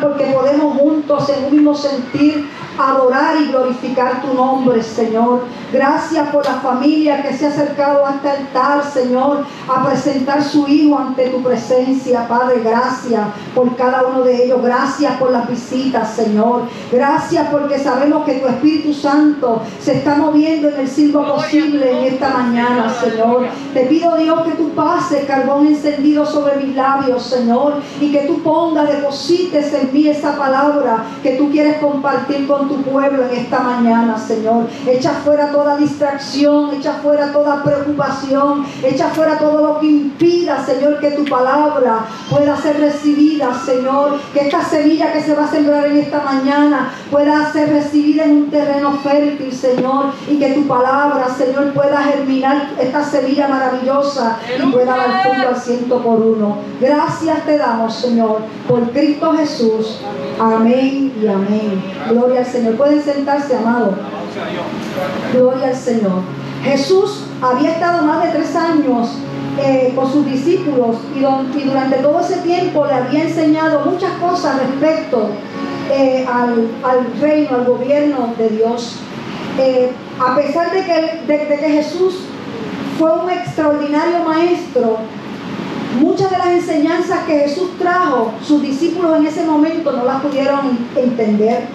Porque podemos juntos en un mismo sentir adorar y glorificar tu nombre, Señor. Gracias por la familia que se ha acercado hasta el altar, Señor, a presentar su hijo ante tu presencia, Padre. Gracias por cada uno de ellos. Gracias por las visitas, Señor. Gracias porque sabemos que tu Espíritu Santo se está moviendo en el sirvo posible en esta mañana, Señor. Te pido, Dios, que tú pases carbón encendido sobre mis labios, Señor, y que tú pongas, deposites en mí esa palabra que tú quieres compartir con tu pueblo en esta mañana, Señor. Echa fuera toda distracción, echa fuera toda preocupación, echa fuera todo lo que impida, Señor, que tu palabra pueda ser recibida, Señor. Que esta semilla que se va a sembrar en esta mañana pueda ser recibida en un terreno fértil, Señor. Y que tu palabra, Señor, pueda germinar esta semilla maravillosa y pueda dar fruto al ciento por uno. Gracias te damos, Señor, por Cristo Jesús. Amén y amén. Gloria al Señor. Pueden sentarse, amado. Gloria al Señor. Jesús había estado más de tres años eh, con sus discípulos y, durante todo ese tiempo le había enseñado muchas cosas respecto eh, al, reino, al gobierno de Dios. Eh, a pesar de que, de que Jesús fue un extraordinario maestro, muchas de las enseñanzas que Jesús trajo, sus discípulos en ese momento no las pudieron entender.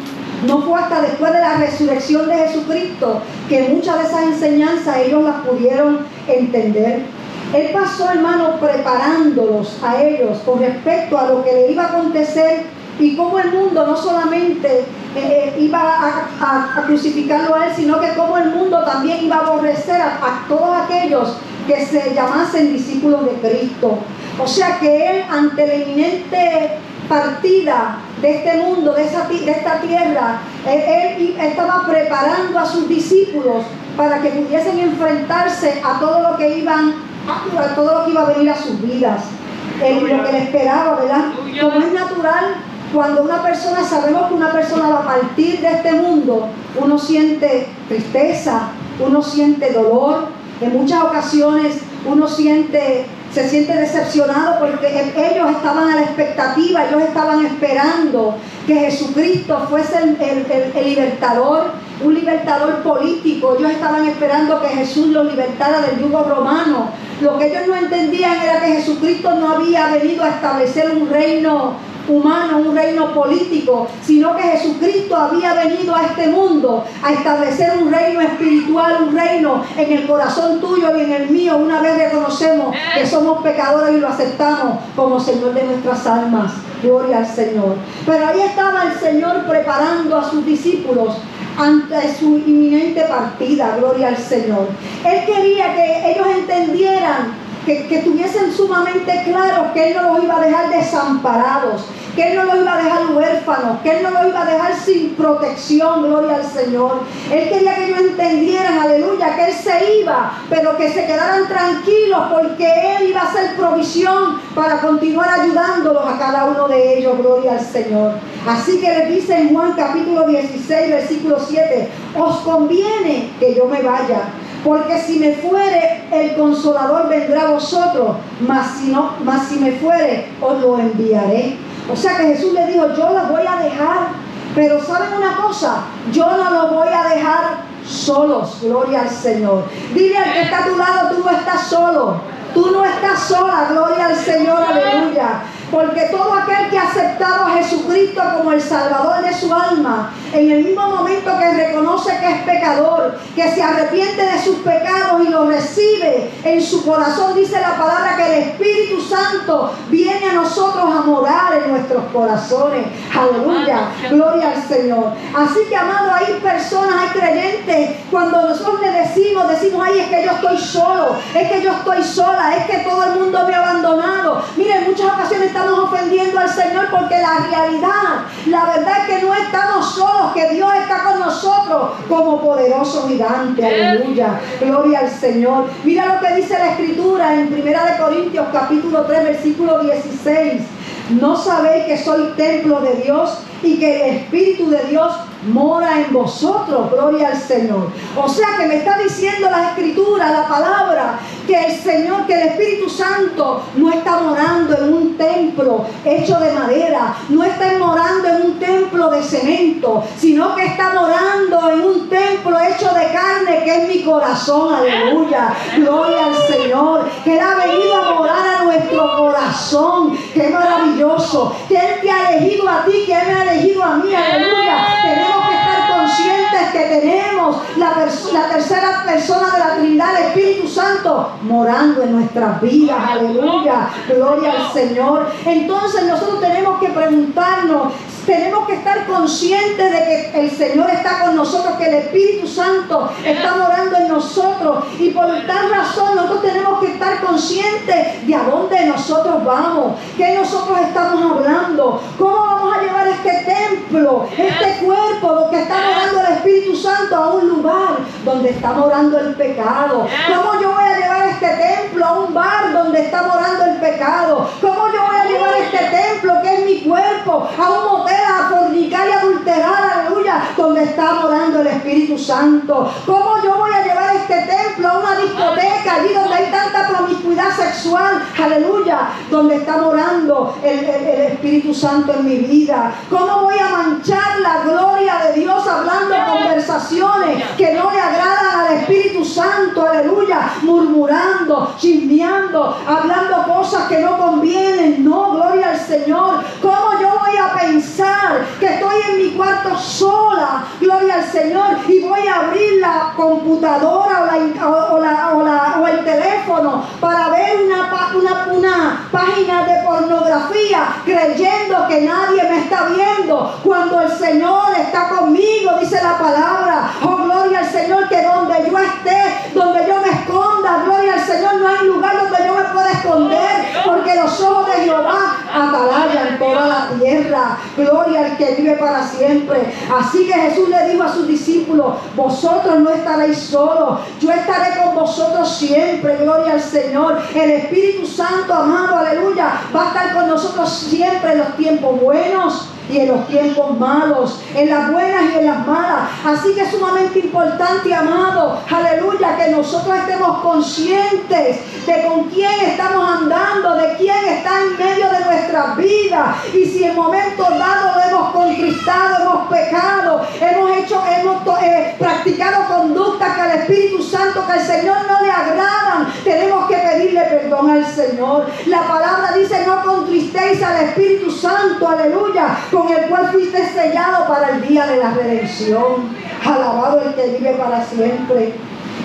No fue hasta después de la resurrección de Jesucristo que muchas de esas enseñanzas ellos las pudieron entender. Él pasó, hermano, preparándolos a ellos con respecto a lo que le iba a acontecer y cómo el mundo no solamente eh, eh, iba a, crucificarlo a él, sino que cómo el mundo también iba a aborrecer a todos aquellos que se llamasen discípulos de Cristo. O sea que él, ante la inminente partida de este mundo, de, esa, de esta tierra, él, estaba preparando a sus discípulos para que pudiesen enfrentarse a todo lo que iban, a todo lo que iba a venir a sus vidas, lo que le esperaba, ¿verdad? Como es natural, cuando una persona, sabemos que una persona va a partir de este mundo, uno siente tristeza, uno siente dolor, en muchas ocasiones uno siente se siente decepcionado porque ellos estaban a la expectativa, ellos estaban esperando que Jesucristo fuese el, libertador, un libertador político. Ellos estaban esperando que Jesús los libertara del yugo romano. Lo que ellos no entendían era que Jesucristo no había venido a establecer un reino humano, un reino político, sino que Jesucristo había venido a este mundo a establecer un reino espiritual, un reino en el corazón tuyo y en el mío, una vez reconocemos que somos pecadores y lo aceptamos como Señor de nuestras almas. Gloria al Señor. Pero ahí estaba el Señor preparando a sus discípulos ante su inminente partida, gloria al Señor. Él quería que ellos entendieran que, tuviesen sumamente claro que Él no los iba a dejar desamparados, que Él no los iba a dejar huérfanos, que Él no los iba a dejar sin protección, gloria al Señor. Él quería que ellos entendieran, aleluya, que Él se iba, pero que se quedaran tranquilos porque Él iba a hacer provisión para continuar ayudándolos a cada uno de ellos, gloria al Señor. Así que le dice en Juan capítulo 16, versículo 7, os conviene que yo me vaya porque si me fuere, el consolador vendrá a vosotros, mas si, no, mas si me fuere, os lo enviaré. O sea que Jesús le dijo, yo lo voy a dejar, pero ¿saben una cosa? Yo no lo voy a dejar solos, gloria al Señor. Dile al que está a tu lado, tú no estás solo. Tú no estás sola, gloria al Señor, aleluya. Porque todo aquel que ha aceptado a Jesucristo como el Salvador de su alma, en el mismo momento que reconoce que es pecador, que se arrepiente de sus pecados y lo recibe en su corazón, dice la palabra que el Espíritu Santo viene a nosotros a morar en nuestros corazones. Aleluya, gloria al Señor. Así que, amado, hay personas, hay creyentes, cuando nosotros le decimos, decimos, ay, es que yo estoy solo, es que yo estoy sola, es que todo el mundo me ha abandonado. Miren, en muchas ocasiones estamos ofendiendo al Señor porque la realidad, la verdad es que no estamos solos, que Dios está con nosotros como poderoso gigante. Aleluya. Gloria al Señor. Mira lo que dice la Escritura en 1 Corintios capítulo 3 versículo 16. ¿No sabéis que soy templo de Dios y que el Espíritu de Dios mora en vosotros? Gloria al Señor. O sea que me está diciendo la Escritura, la palabra, que el Señor, que el Espíritu Santo no está morando en un templo hecho de madera, no está morando templo de cemento, sino que está morando en un templo hecho de carne que es mi corazón. Aleluya. Gloria al Señor. Que Él ha venido a morar a nuestro corazón. Qué maravilloso. Que Él te ha elegido a ti, que Él me ha elegido a mí. Aleluya. Tenemos que estar conscientes que tenemos la, la tercera persona de la Trinidad, el Espíritu Santo, morando en nuestras vidas. Aleluya. Gloria al Señor. Entonces nosotros tenemos que preguntarnos tenemos que estar conscientes de que el Señor está con nosotros, que el Espíritu Santo está morando en nosotros. Y por tal razón nosotros tenemos que estar conscientes de a dónde nosotros vamos, qué nosotros estamos hablando, cómo vamos a llevar este templo, este cuerpo donde está morando el Espíritu Santo a un lugar donde está morando el pecado. ¿Cómo yo voy a llevar este templo a un bar donde está morando el pecado? ¿Cómo yo voy a llevar este templo que es mi cuerpo a un motel? a fornicar y adulterar, aleluya, donde está morando el Espíritu Santo. ¿Cómo yo voy a llevar este templo a una discoteca, allí donde hay tanta promiscuidad sexual, aleluya, donde está morando el, Espíritu Santo en mi vida? ¿Cómo voy a manchar la gloria de Dios hablando conversaciones que no le agradan al Espíritu Santo, aleluya, murmurando, chismeando, hablando cosas que no convienen? No, gloria al Señor. ¿Cómo yo voy a pensar? que estoy en mi cuarto sola, gloria al Señor, y voy a abrir la computadora o, el teléfono para ver una, una, una página de pornografía, creyendo que nadie me está viendo, cuando el Señor está conmigo, dice la palabra, oh gloria al Señor, que donde yo esté, donde yo me esconda, gloria al Señor, no hay lugar donde yo porque los ojos de Jehová atalayan toda la tierra. Gloria al que vive para siempre. Así que Jesús le dijo a sus discípulos, vosotros no estaréis solos, yo estaré con vosotros siempre. Gloria al Señor. El Espíritu Santo, amado, aleluya, va a estar con nosotros siempre en los tiempos buenos y en los tiempos malos, en las buenas y en las malas. Así que es sumamente importante, amado, aleluya, que nosotros estemos conscientes de con quién estamos andando, de quién está en medio de nuestras vidas. Y si en momentos dados hemos contristado, hemos pecado, hemos hecho, hemos eh, practicado conductas que al Espíritu Santo, que al Señor no le agradan, tenemos que pedirle perdón al Señor. La palabra dice, no al Espíritu Santo, aleluya con el cual fuiste sellado para el día de la redención. Alabado el que vive para siempre.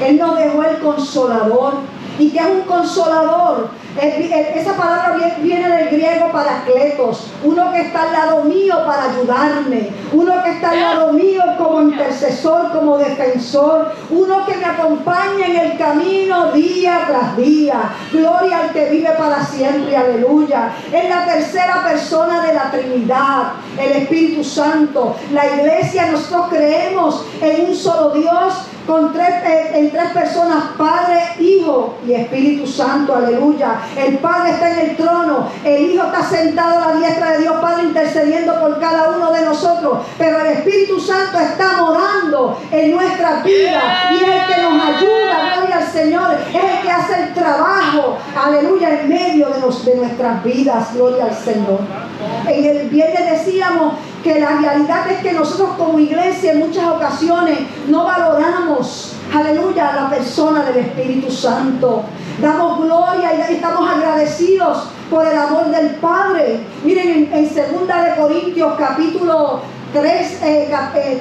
Él nos dejó el consolador. ¿Y que es un consolador? Esa palabra viene del griego para cletos, uno que está al lado mío para ayudarme, uno que está al lado mío como intercesor, como defensor, uno que me acompaña en el camino día tras día. Gloria al que vive para siempre, aleluya. Es la tercera persona de la Trinidad, el Espíritu Santo. La iglesia, nosotros creemos en un solo Dios con tres, eh, en tres personas, Padre, Hijo y Espíritu Santo, aleluya. El Padre está en el trono, el Hijo está sentado a la diestra de Dios Padre intercediendo por cada uno de nosotros, pero el Espíritu Santo está morando en nuestras vidas y es el que nos ayuda, gloria al Señor, es el que hace el trabajo, aleluya, en medio de, los, de nuestras vidas, gloria al Señor. En el viernes decíamos que la realidad es que nosotros como iglesia en muchas ocasiones no valoramos, aleluya, a la persona del Espíritu Santo. Damos gloria y estamos agradecidos por el amor del Padre. Miren, en, en 2 de Corintios capítulo 3,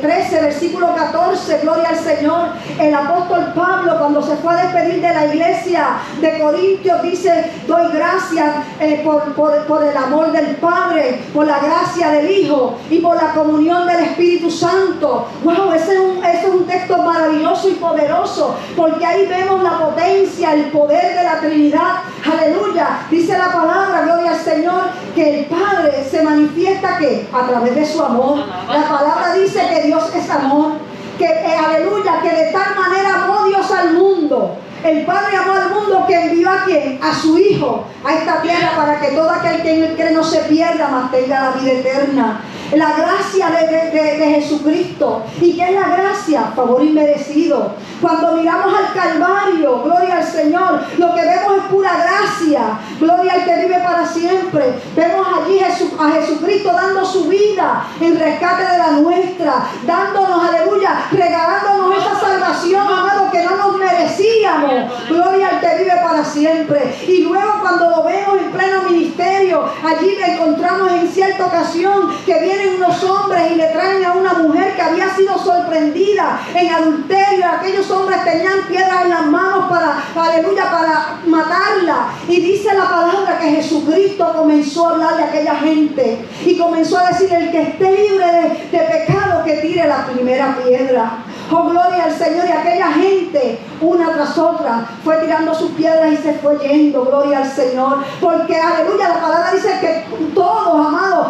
13, eh, versículo 14, gloria al Señor. El apóstol Pablo, cuando se fue a despedir de la iglesia de Corintios, dice: Doy gracias eh, por, el amor del Padre, por la gracia del Hijo y por la comunión del Espíritu Santo. Wow, ese es un, ese es un texto maravilloso y poderoso, porque ahí vemos la potencia, el poder de la Trinidad. Aleluya. Dice la palabra, gloria al Señor, que el Padre se manifiesta que a través de su amor. La palabra dice que Dios es amor, que eh, aleluya, que de tal manera amó Dios al mundo. El Padre amó al mundo que envió a quien? A su Hijo a esta tierra para que todo aquel que en él cree no se pierda, mas tenga la vida eterna la gracia de, Jesucristo. ¿Y qué es la gracia? Favor inmerecido. Cuando miramos al Calvario, gloria al Señor, lo que vemos es pura gracia. Gloria al que vive para siempre. Vemos allí a Jesucristo dando su vida en rescate de la nuestra, dándonos, aleluya, regalándonos esa salvación, amado, que no nos merecíamos. Gloria al que vive para siempre. Y luego cuando lo vemos en pleno ministerio, allí encontramos en cierta ocasión que unos hombres y le traen a una mujer que había sido sorprendida en adulterio. Aquellos hombres tenían piedras en las manos para, aleluya, para matarla. Y dice la palabra que Jesucristo comenzó a hablarle a aquella gente y comenzó a decir, el que esté libre de, de pecado, que tire la primera piedra. Oh, gloria al Señor. Y aquella gente, una tras otra, fue tirando sus piedras y se fue yendo. Gloria al Señor. Porque, aleluya, la palabra dice que todos, amados,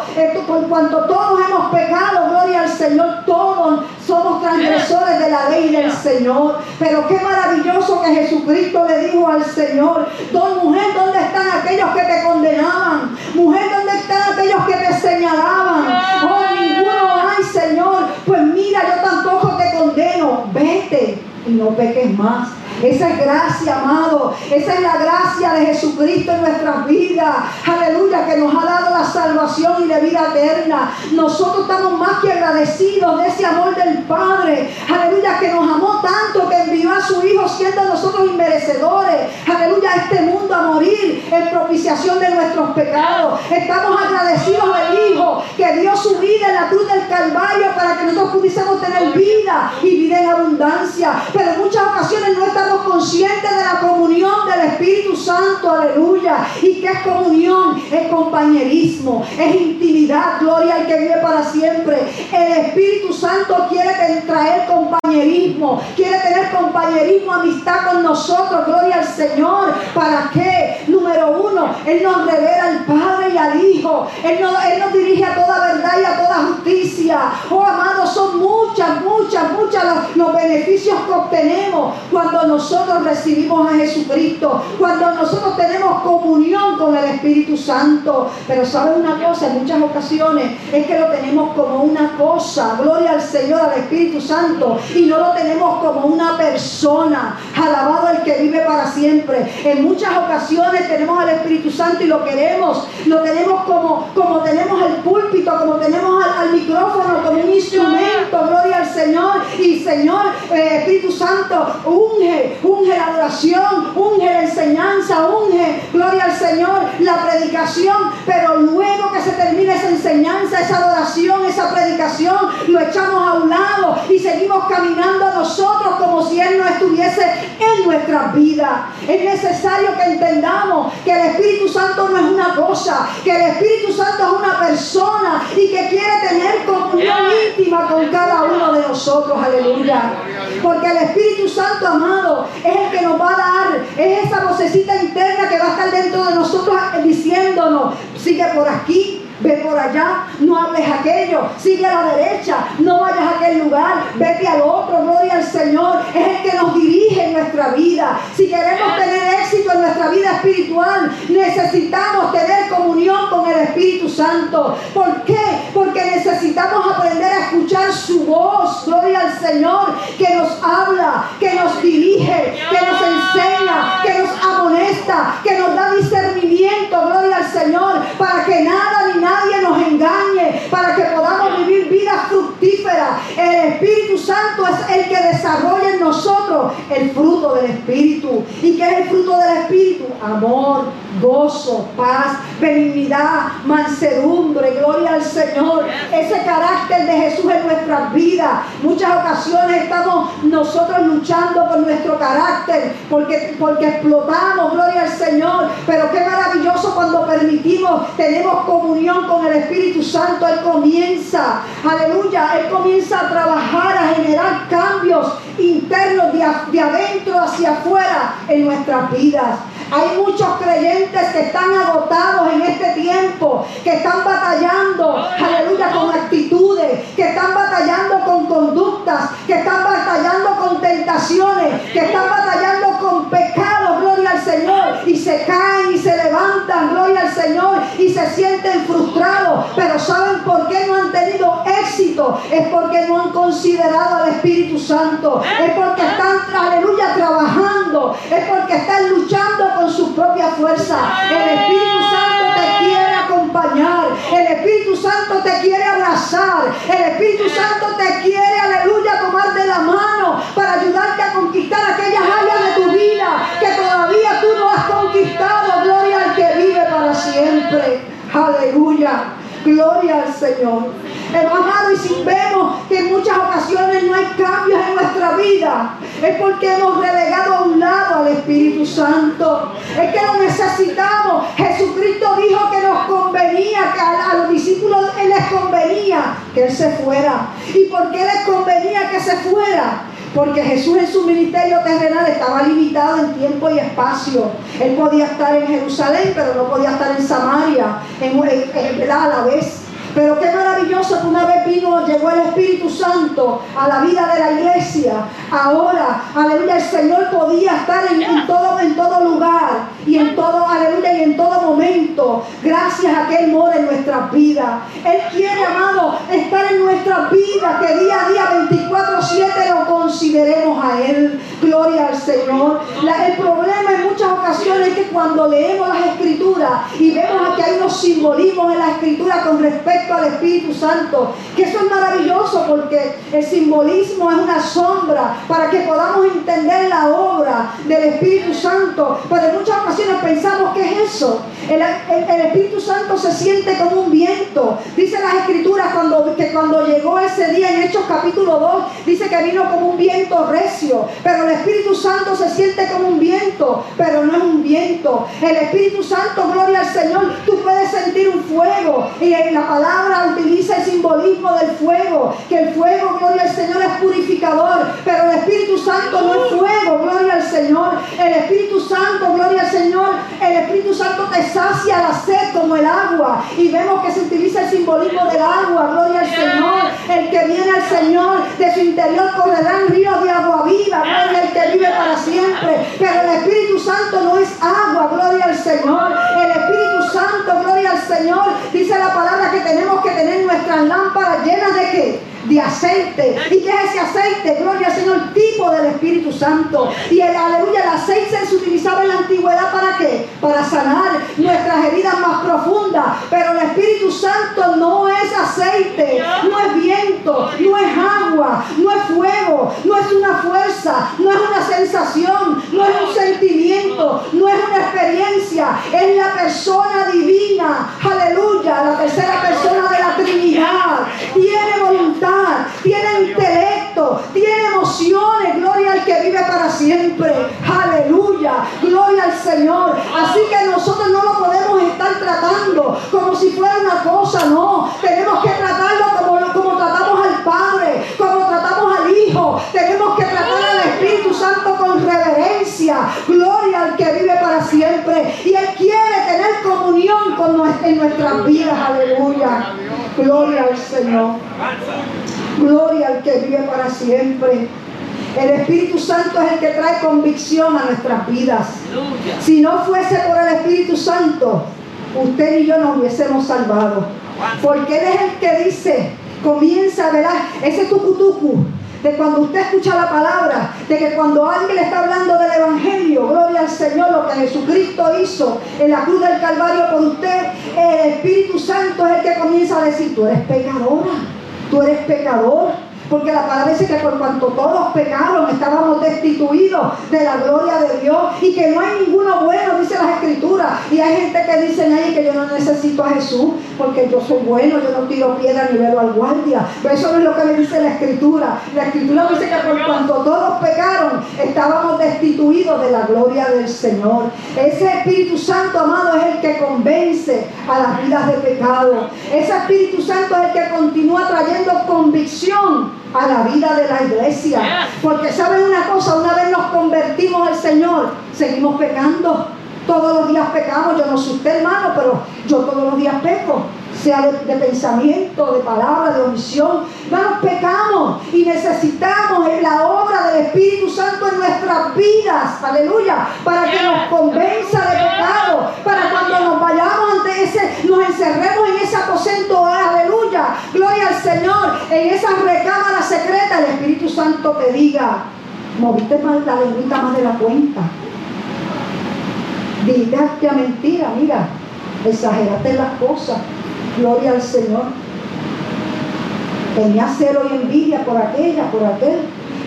por cuanto todos hemos pecado, gloria al Señor, todos somos transgresores de la ley del Señor. Pero qué maravilloso que Jesucristo le dijo al Señor, don mujer, ¿dónde están aquellos que te condenaban? Mujer, ¿dónde están aquellos que te señalaban? Oh, ninguno hay, Señor. Pues mira, yo tampoco condeno. Vete y no peques más. Esa es gracia, amado. Esa es la gracia de Jesucristo en nuestras vidas. Aleluya, que nos ha dado la salvación y la vida eterna. Nosotros estamos más que agradecidos de ese amor del Padre. Aleluya, que nos amó tanto que envió a su Hijo siendo nosotros inmerecedores. Aleluya, a este mundo a morir en propiciación de nuestros pecados. Estamos agradecidos del Hijo que dio su vida en la cruz del Calvario para que nosotros pudiésemos tener vida y vida en abundancia. Pero en muchas ocasiones no estamos conscientes de la comunión del Espíritu Santo, aleluya. ¿Y qué es comunión? Es compañerismo, es intimidad, gloria al que vive para siempre. El Espíritu Santo quiere traer compañerismo, quiere tener compañerismo, amistad con nosotros, gloria al Señor. ¿Para qué? Número uno, Él nos revela al Padre y al Hijo. Él nos, Él nos dirige a toda verdad y a toda justicia. Oh, amados, son muchas, muchas, muchas los, los beneficios que obtenemos cuando nos nosotros recibimos a Jesucristo, cuando nosotros tenemos comunión con el Espíritu Santo. Pero sabe una cosa, en muchas ocasiones es que lo tenemos como una cosa, gloria al Señor, al Espíritu Santo, y no lo tenemos como una alabado el que vive para siempre. En muchas ocasiones tenemos al Espíritu Santo y lo queremos, lo tenemos como, como tenemos el púlpito, como tenemos al, micrófono, como un instrumento, gloria al Señor. Y Señor, eh, Espíritu Santo, unge, unge, la adoración, unge la enseñanza, unge, gloria al Señor, la predicación, pero luego que se termine esa enseñanza, esa adoración, esa predicación, lo echamos a un lado y seguimos caminando nosotros como si Él no estuviese en nuestra vida. Es necesario que entendamos que el Espíritu Santo no es una cosa, que el Espíritu Santo es una persona y que quiere tener comunión íntima con cada uno de nosotros. Aleluya. Porque el Espíritu Santo, amado, es el que nos va a dar, es esa vocecita interna que va a estar dentro de nosotros diciéndonos, sigue por aquí, ve por allá, no hables aquello, sigue a la derecha, no vayas a aquel lugar, vete al otro, gloria al Señor, es el que nos dirige en nuestra vida. Si queremos tener éxito en nuestra vida espiritual, necesitamos tener comunión con el Espíritu Santo. ¿Por qué? Porque necesitamos aprender a escuchar su voz, gloria al Señor, que nos habla, que nos dirige, que nos enseña, que nos amonesta, que nos da discernimiento, gloria al Señor, para que nada ni nada nadie nos engañe, para que podamos vivir vidas fructíferas. El Espíritu Santo es el que desarrolla en nosotros el fruto del Espíritu. ¿Y qué es el fruto del Espíritu? Amor, gozo, paz, benignidad, mansedumbre, gloria al Señor. Ese carácter de Jesús en nuestras vidas. Muchas ocasiones estamos nosotros luchando por nuestro carácter, porque, porque explotamos, gloria al Señor. Pero qué maravilloso cuando permitimos, tenemos comunión con el Espíritu Santo, Él comienza, aleluya, Él comienza a trabajar, a generar cambios internos de, adentro hacia afuera en nuestras vidas. Hay muchos creyentes que están agotados en este tiempo, que están batallando, aleluya, con actitudes, que están batallando con conductas, que están batallando con tentaciones, que están batallando con pecados, se sienten frustrados, pero ¿saben por qué no han tenido éxito? Es porque no han considerado al Espíritu Santo, es porque están, aleluya, trabajando, es porque están luchando con su propia fuerza. El Espíritu Santo te quiere acompañar, el Espíritu Santo te quiere abrazar El Espíritu Santo te quiere, aleluya, tomar de la mano para ayudarte a conquistar aquellas áreas Aleluya. Gloria al Señor. Amado, y si vemos que en muchas ocasiones no hay cambios en nuestra vida, es porque hemos relegado a un lado al Espíritu Santo. Es que lo necesitamos. Jesucristo dijo que nos convenía, que a, los discípulos les convenía que Él se fuera. ¿Y por qué les convenía que se fuera? Porque Jesús en su ministerio terrenal estaba limitado en tiempo y espacio. Él podía estar en Jerusalén, pero no podía estar en Samaria, en, en, a la vez. Pero qué maravilloso que una vez vino, llegó el Espíritu Santo a la vida de la iglesia. Ahora, aleluya, el Señor podía estar en, todo, en todo lugar y en todo, aleluya, y en todo momento. Gracias a que Él mora en nuestras vidas. Él quiere, amado, estar en nuestras vidas, que día a día, 24-7, lo consideremos a Él. Gloria al Señor. el problema en muchas ocasiones es que cuando leemos las escrituras y vemos que hay unos simbolismos en la escritura con respecto al Espíritu Santo. Que eso es maravilloso porque el simbolismo es una sombra para que podamos entender la obra del Espíritu Santo. Pero en muchas ocasiones pensamos que es eso. El, Espíritu Santo se siente como un viento. Dice las escrituras cuando, que cuando llegó ese día en Hechos capítulo 2, dice que vino como un viento recio. Pero el Espíritu Santo se siente como un viento, pero no es un viento. El Espíritu Santo, gloria al Señor, tú puedes sentir un fuego. Y la palabra utiliza el simbolismo del fuego, que el fuego, gloria al Señor, es purificador, pero el Espíritu Santo no es fuego, gloria al Señor. El Espíritu Santo, gloria al Señor, el Espíritu Santo te sacia la sed como el agua. Y vemos que se utiliza el simbolismo del agua, gloria al Señor. El que viene al Señor, de su interior correrán ríos de agua viva, gloria al que vive para siempre. Pero el Espíritu Santo no es agua, gloria al Señor. El Espíritu Santo, gloria al Señor, dice la palabra que tenemos que tener nuestras lámparas llenas de qué? de aceite. ¿Y qué es ese aceite? Gloria al Señor, tipo del Espíritu Santo. Y el aleluya, el aceite se utilizaba en la antigüedad para qué? Para sanar nuestras heridas más profundas. Pero el Espíritu Santo no es aceite, no es viento, no es agua, no es fuego, no es una fuerza, no es una sensación, no es un sentimiento, no es experiencia, es la persona divina. Aleluya, la tercera persona de la Trinidad. Tiene voluntad tiene intelecto, tiene emociones. Gloria al que vive para siempre. Aleluya. Gloria al Señor. Así que nosotros no lo podemos estar tratando como si fuera una cosa, no. Tenemos que tratarlo como, como tratamos al Padre, como tratamos al Hijo. Tenemos que tratar al Espíritu Santo con reverencia. Gloria al que vive para siempre. Y Él quiere tener comunión con en nuestras vidas. Aleluya. Gloria al Señor. Gloria al que vive para siempre. El Espíritu Santo es el que trae convicción a nuestras vidas. Si no fuese por el Espíritu Santo, usted y yo nos hubiésemos salvado. Porque Él es el que dice, comienza, a ver Ese tucutucu de cuando usted escucha la palabra, de que cuando alguien le está hablando del Evangelio, gloria al Señor, lo que Jesucristo hizo en la cruz del Calvario por usted, el Espíritu Santo es el que comienza a decir, tú eres pecadora, tú eres pecador porque la palabra dice que por cuanto todos pecaron, estábamos destituidos de la gloria de Dios y que no hay ninguno bueno, dice las escrituras. Y hay gente que dice ahí que yo no necesito a Jesús porque yo soy bueno, yo no tiro piedra ni velo al guardia. Pero eso no es lo que me dice la escritura. La escritura dice que por cuanto todos pecaron, estábamos destituidos de la gloria del Señor. Ese Espíritu Santo, amado, es el que convence a las vidas de pecado. Ese Espíritu Santo es el que continúa trayendo convicción a la vida de la iglesia. Porque saben una cosa, una vez nos convertimos al Señor, seguimos pecando. Todos los días pecamos, yo no soy usted hermano, pero yo todos los días peco, sea de, pensamiento, de palabra, de omisión. Hermanos, pecamos y necesitamos la obra del Espíritu Santo en nuestras vidas, aleluya, para que nos convenza de pecado, para cuando nos vayamos ante ese, nos encerremos en ese aposento, aleluya, gloria al Señor, en esa recámara secreta, el Espíritu Santo te diga, moviste más la lengüita más de la cuenta Dijiste a mentira, mira, exageraste las cosas. Gloria al Señor. tenía cero y envidia por aquella, por aquel.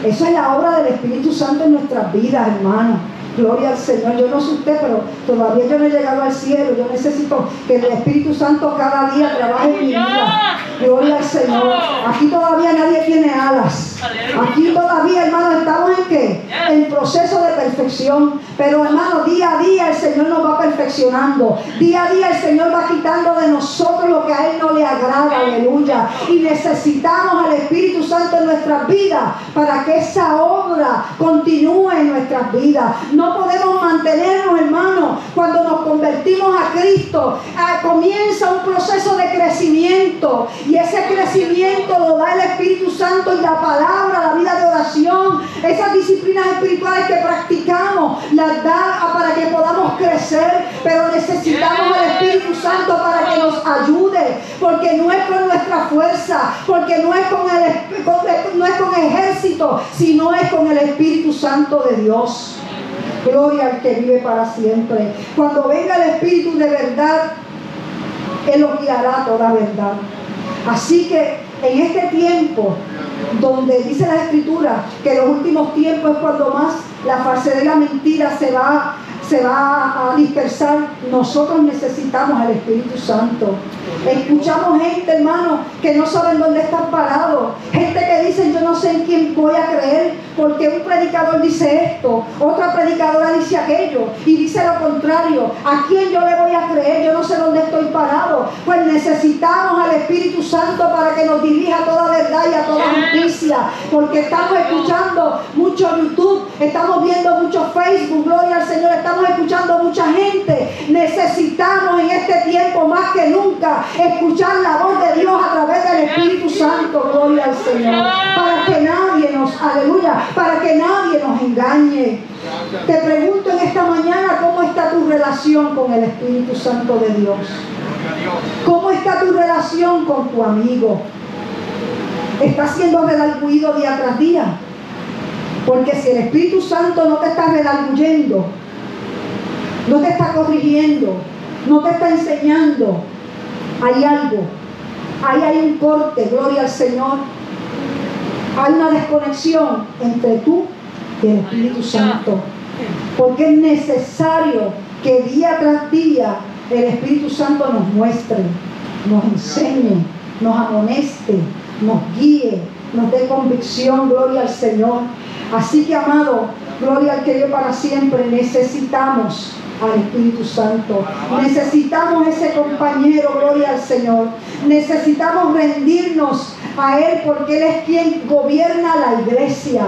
Eso es la obra del Espíritu Santo en nuestras vidas, hermanos. Gloria al Señor. Yo no sé usted, pero todavía yo no he llegado al cielo. Yo necesito que el Espíritu Santo cada día trabaje en mi vida. Gloria al Señor. Aquí todavía nadie tiene alas. Aquí todavía, hermano, estamos en qué? En proceso de perfección. Pero hermano, día a día el Señor nos va perfeccionando. Día a día el Señor va quitando de nosotros lo que a Él no le agrada. Aleluya. Y necesitamos al Espíritu Santo en nuestras vidas para que esa obra continúe en nuestras vidas. No podemos mantenernos, hermano, cuando nos convertimos a Cristo. Ah, comienza un proceso de crecimiento. Y ese crecimiento lo da el Espíritu Santo y la palabra, la vida de oración, esas disciplinas espirituales que practicamos, las da para que podamos crecer. Pero necesitamos al Espíritu Santo para que nos ayude. Porque no es con nuestra fuerza, porque no es con el, no es con ejército, sino es con el Espíritu Santo de Dios. Gloria al que vive para siempre. Cuando venga el Espíritu de verdad, Él lo guiará toda verdad. Así que en este tiempo, donde dice la Escritura que los últimos tiempos es cuando más la falsedad y la mentira se va se va a dispersar, nosotros necesitamos al Espíritu Santo. Escuchamos gente, hermano, que no saben dónde están parados. Gente que dice, yo no sé en quién voy a creer, porque un predicador dice esto, otra predicadora dice aquello, y dice lo contrario. ¿A quién yo le voy a creer? Yo no sé dónde estoy parado. Pues necesitamos al Espíritu Santo para que nos dirija a toda verdad y a toda justicia. Porque estamos escuchando mucho YouTube, estamos viendo mucho Facebook, gloria al Señor, estamos escuchando mucha gente. Necesitamos en este tiempo más que nunca escuchar la voz de Dios a través del Espíritu Santo, gloria al Señor. Para que nadie nos, aleluya, para que nadie nos engañe. Te pregunto en esta mañana cómo está tu relación con el Espíritu Santo de Dios. ¿Cómo está tu relación con tu amigo? ¿Estás siendo redarguido día tras día? Porque si el Espíritu Santo no te está redarguyendo, no te está corrigiendo, no te está enseñando, hay algo, ahí hay un corte, gloria al Señor. Hay una desconexión entre tú y el Espíritu Santo. Porque es necesario que día tras día el Espíritu Santo nos muestre, nos enseñe, nos amoneste, nos guíe, nos dé convicción, gloria al Señor. Así que, amado, gloria al que yo para siempre, necesitamos Espíritu Santo. Necesitamos ese compañero, gloria al Señor. Necesitamos rendirnos a Él porque Él es quien gobierna la iglesia.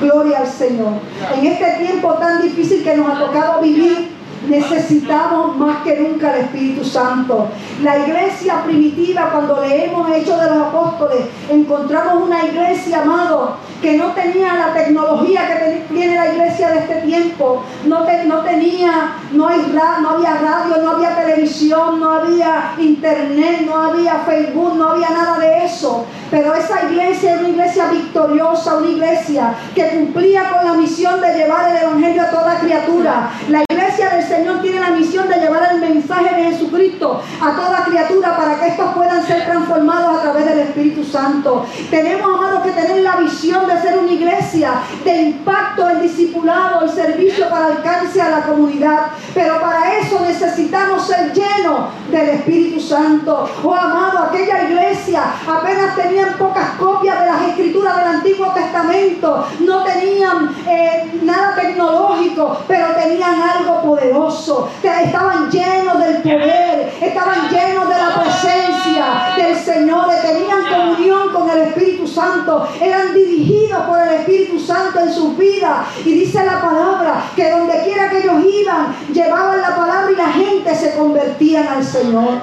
Gloria al Señor. En este tiempo tan difícil que nos ha tocado vivir, necesitamos más que nunca el Espíritu Santo. La iglesia primitiva, cuando leemos Hechos de los Apóstoles, encontramos una iglesia, amado, que no tenía la tecnología que tiene la iglesia de este tiempo. No, no tenía, no, hay, no había radio, no había televisión, no había internet, no había Facebook, no había nada de eso. Pero esa iglesia era una iglesia victoriosa, una iglesia que cumplía con la misión de llevar el Evangelio a toda criatura. La iglesia del Señor tiene la misión de llevar el mensaje de Jesucristo a toda criatura para que estos puedan ser transformados a través del Espíritu Santo. Tenemos, amados, que tener la visión de ser una iglesia de impacto, el discipulado, el servicio para alcance a la comunidad. Pero para eso necesitamos ser llenos del Espíritu Santo. Oh, amado, aquella iglesia apenas tenía tenían pocas copias de las escrituras del Antiguo Testamento, no tenían eh, nada tecnológico, pero tenían algo poderoso. Estaban llenos del poder, estaban llenos de la presencia del Señor, tenían comunión con el Espíritu Santo, eran dirigidos por el Espíritu Santo en sus vidas. Y dice la palabra que donde quiera que ellos iban, llevaban la palabra y la gente se convertían al Señor.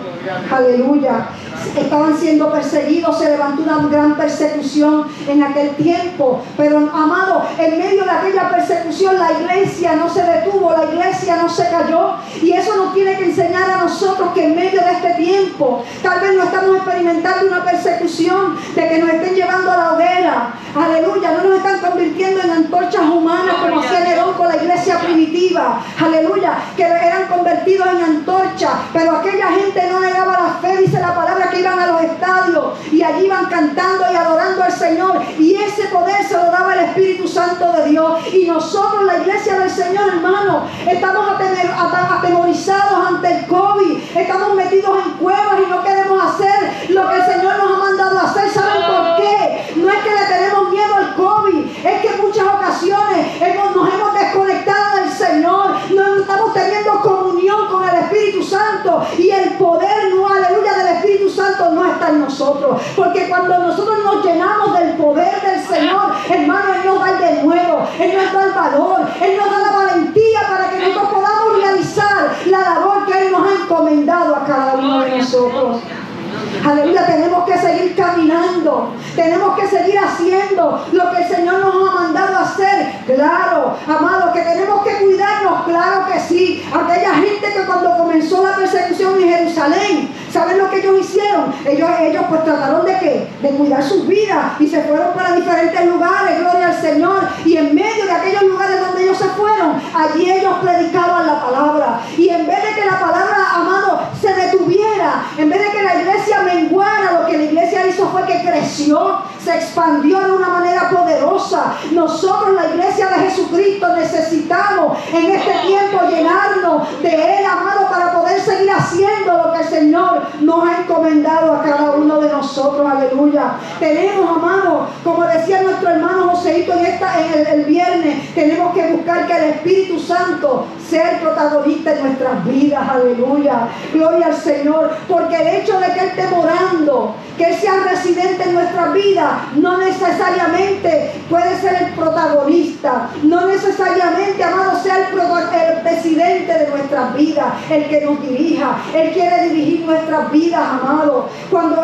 Aleluya estaban siendo perseguidos, se levantó una gran persecución en aquel tiempo. Pero amado, en medio de aquella persecución la iglesia no se detuvo, la iglesia no se cayó. Y eso nos tiene que enseñar a que en medio de este tiempo, tal vez no estamos experimentando una persecución de que nos estén llevando a la hoguera. Aleluya, no nos están convirtiendo en antorchas humanas como hacía Nerón con la iglesia primitiva, aleluya, que eran convertidos en antorcha, pero aquella gente no negaba la fe, dice la palabra que iban a los estadios y allí iban cantando y adorando al Señor. Y ese poder se lo daba el Espíritu Santo de Dios. Y nosotros, la iglesia del Señor, hermano, estamos atemorizados ante el COVID, estamos metidos en cuevas y no queremos hacer lo que el Señor nos ha mandado a hacer, ¿saben por qué? No es que le tenemos miedo al COVID, es que en muchas ocasiones nos hemos desconectado del Señor, no estamos teniendo comunión con el Espíritu Santo y el poder, no, aleluya, del Espíritu Santo no está en Porque cuando nosotros nos llenamos del poder del Señor, hermano, Él nos da el de nuevo, Él nos da el valor, Él nos da la valentía para que nosotros podamos realizar la labor que Él nos ha encomendado a cada uno de nosotros. Aleluya, tenemos que seguir caminando, tenemos que seguir haciendo lo que el Señor nos ha mandado a hacer. Claro, amado, que tenemos que cuidarnos, claro que sí. Aquella gente que cuando comenzó la persecución en Jerusalén, ¿saben lo que ellos hicieron? Ellos, ellos pues trataron de qué? De cuidar sus vidas y se fueron para diferentes lugares, gloria al Señor. Y en medio de aquellos lugares donde ellos se fueron, allí ellos predicaban la palabra. Y en vez de que la palabra, amado, se detuviera, en vez de que la iglesia menguara, lo que la iglesia hizo fue que creció, se expandió de una manera poderosa. Nosotros, la iglesia de Jesucristo, necesitamos en este tiempo llenarnos de Él, amado, para poder seguir haciendo lo que el Señor nos ha encomendado a cada uno de nosotros. Aleluya. Tenemos, amado, como decía nuestro hermano Joseito en, esta, en el, viernes, tenemos que buscar que el Espíritu Santo sea el protagonista en nuestras vidas. Aleluya. Gloria al Señor. Porque el hecho de que Él esté morando, que Él sea residente en nuestras vidas, no necesariamente puede ser el protagonista, no necesariamente, amado, sea el, presidente de nuestras vidas, el que nos dirija. Él quiere dirigir nuestras vidas, amado. Cuando,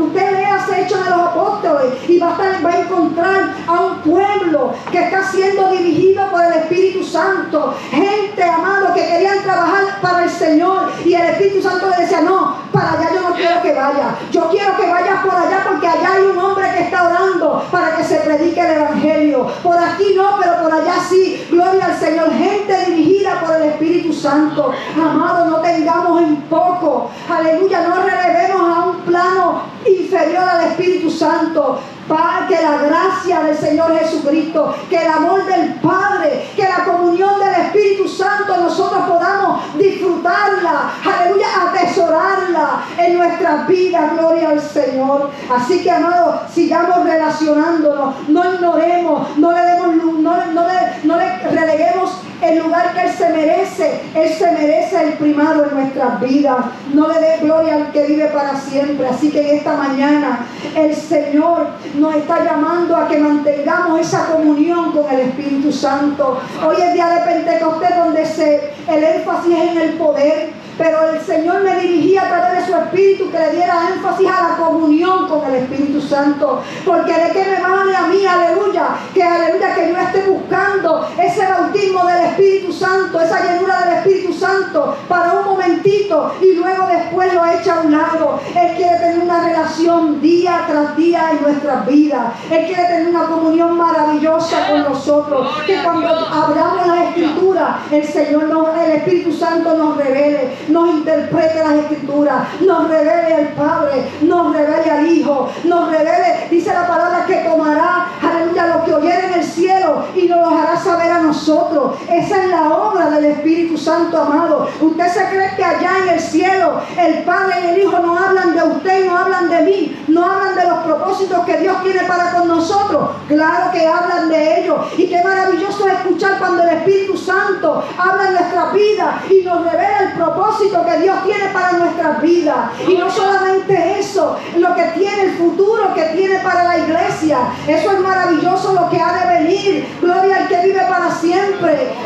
usted lea ese hecho de los apóstoles y va a, va a encontrar a un pueblo que está siendo dirigido por el Espíritu Santo. Gente, amado, que querían trabajar para el Señor y el Espíritu Santo le decía, no, para allá yo no quiero que vaya. Yo quiero que vayas por allá porque allá hay un hombre que está orando para que se predique el Evangelio. Por aquí no, pero por allá sí. Gloria al Señor. Gente dirigida por el Espíritu Santo. Amado, no tengamos en poco. Aleluya, no relevemos a plano inferior al Espíritu Santo. Para que la gracia del Señor Jesucristo, que el amor del Padre, que la comunión del Espíritu Santo nosotros podamos disfrutarla, aleluya, atesorarla en nuestras vidas, gloria al Señor. Así que, amados, sigamos relacionándonos, no ignoremos, no le demos, no, no, le, no le releguemos el lugar que Él se merece. Él se merece el primado en nuestras vidas. No le dé gloria al que vive para siempre. Así que en esta mañana el Señor nos está llamando a que mantengamos esa comunión con el Espíritu Santo. Hoy es día de Pentecostés donde se, el énfasis es en el poder pero el Señor me dirigía a través de su Espíritu que le diera énfasis a la comunión con el Espíritu Santo. Porque de que me vale a mí, aleluya, que aleluya, que yo esté buscando ese bautismo del Espíritu Santo, esa llenura del Espíritu Santo para un momentito y luego después lo echa a un lado. Él quiere tener una relación día tras día en nuestras vidas. Él quiere tener una comunión maravillosa con nosotros. Que cuando hablamos la Escritura, el Señor, nos, el Espíritu Santo nos revele nos interprete las escrituras, nos revele al Padre, nos revele al Hijo, nos revele, dice la palabra que tomará, aleluya, lo que oyere en el cielo y nos lo hará saber a nosotros. Esa es la obra del Espíritu Santo, amado. Usted se cree que allá en el cielo el Padre y el Hijo no hablan de usted, no hablan de mí, no hablan de los propósitos que Dios tiene para con nosotros. Claro que hablan de ellos. Y qué maravilloso es escuchar cuando el Espíritu Santo habla en nuestra vida y nos revela el propósito que Dios tiene para nuestras vidas. Y no solamente eso, lo que tiene el futuro que tiene para la iglesia. Eso es maravilloso lo que ha de venir. Gloria al que vive para siempre.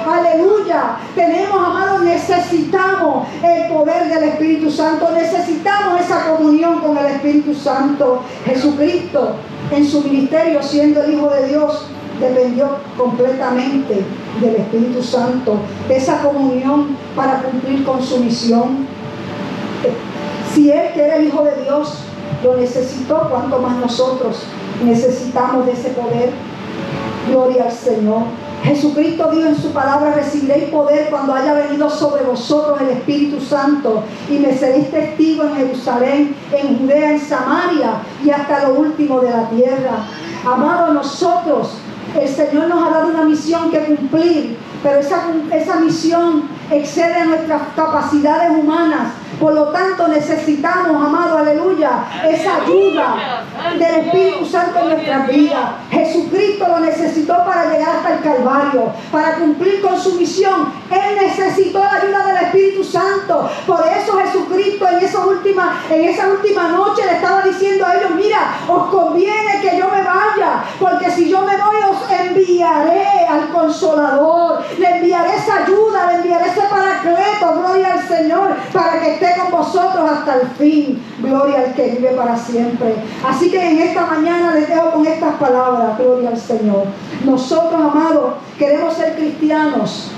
Aleluya. Tenemos, amados, necesitamos el poder del Espíritu Santo. Necesitamos esa comunión con el Espíritu Santo. Jesucristo en su ministerio siendo el Hijo de Dios dependió completamente del Espíritu Santo, de esa comunión para cumplir con su misión. Si Él, que era el Hijo de Dios, lo necesitó, cuanto más nosotros necesitamos de ese poder. Gloria al Señor. Jesucristo dijo en su palabra, recibiréis poder cuando haya venido sobre vosotros el Espíritu Santo y me seréis testigo en Jerusalén, en Judea, en Samaria y hasta lo último de la tierra. Amado, nosotros, el Señor nos ha dado una misión que cumplir, pero esa, esa misión excede nuestras capacidades humanas. Por lo tanto, necesitamos, amado, aleluya, esa ayuda del Espíritu Santo en nuestras vidas. Jesucristo lo necesitó para llegar hasta el Calvario, para cumplir con su misión. Él necesitó la ayuda del Espíritu Santo. Por eso Jesucristo en esa última, en esa última noche le estaba diciendo a ellos, mira, os conviene que yo me vaya, porque si yo me voy os enviaré al consolador, le enviaré esa ayuda, le enviaré ese paracleto, gloria al Señor, para que esté con vosotros hasta el fin, gloria al que vive para siempre. Así que en esta mañana les dejo con estas palabras, gloria al Señor. Nosotros, amados, queremos ser cristianos.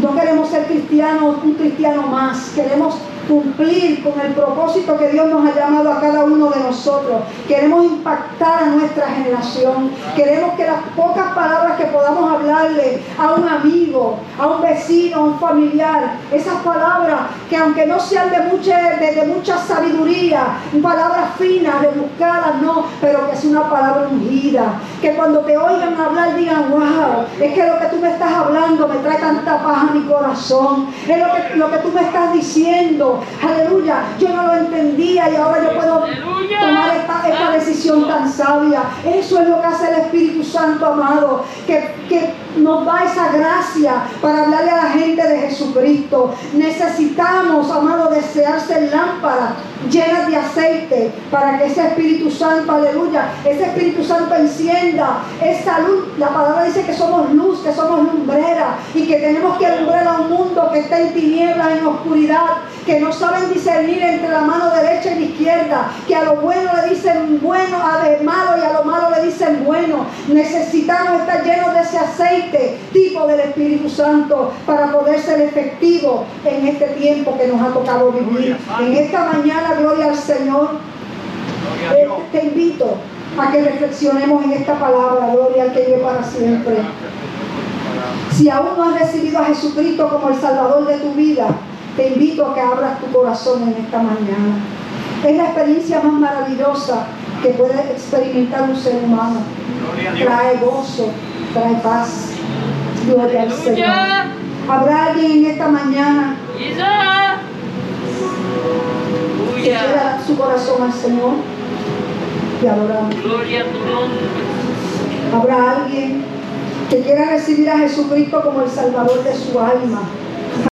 No queremos ser cristianos, un cristiano más. Queremos cumplir con el propósito que Dios nos ha llamado a cada uno de nosotros. Queremos impactar a nuestra generación. Queremos que las pocas palabras que podamos hablarle a un amigo, a un vecino, a un familiar, esas palabras que aunque no sean de mucha, de, mucha sabiduría, palabras finas, rebuscadas, no, pero que sea una palabra ungida. Que cuando te oigan hablar digan, wow, es que lo que tú me estás hablando me trae tanta paz a mi corazón. Es lo que, lo que tú me estás diciendo Aleluya. Yo no lo entendía y ahora yo puedo tomar esta, decisión tan sabia. Eso es lo que hace el Espíritu Santo, amado. Que, que nos da esa gracia para hablarle a la gente de Jesucristo. Necesitamos, amado, desear ser lámparas llenas de aceite para que ese Espíritu Santo, aleluya, ese Espíritu Santo encienda esa luz. La palabra dice que somos luz, que somos lumbrera y que tenemos que alumbrar a un mundo que está en tinieblas, en oscuridad, que no saben discernir entre la mano derecha y la izquierda, que a lo bueno le dicen bueno, a lo malo y a lo malo le dicen bueno. Necesitamos estar llenos de ese aceite tipo del Espíritu Santo para poder ser efectivos en este tiempo que nos ha tocado vivir. En esta mañana, gloria al Señor, te invito a que reflexionemos en esta palabra, gloria al que vive para siempre. Si aún no has recibido a Jesucristo como el Salvador de tu vida, te invito a que abras tu corazón en esta mañana. Es la experiencia más maravillosa que puede experimentar un ser humano. Trae gozo, trae paz. Gloria al Señor. Habrá alguien en esta mañana que quiera su corazón al Señor. Te adoramos. Habrá alguien que quiera recibir a Jesucristo como el Salvador de su alma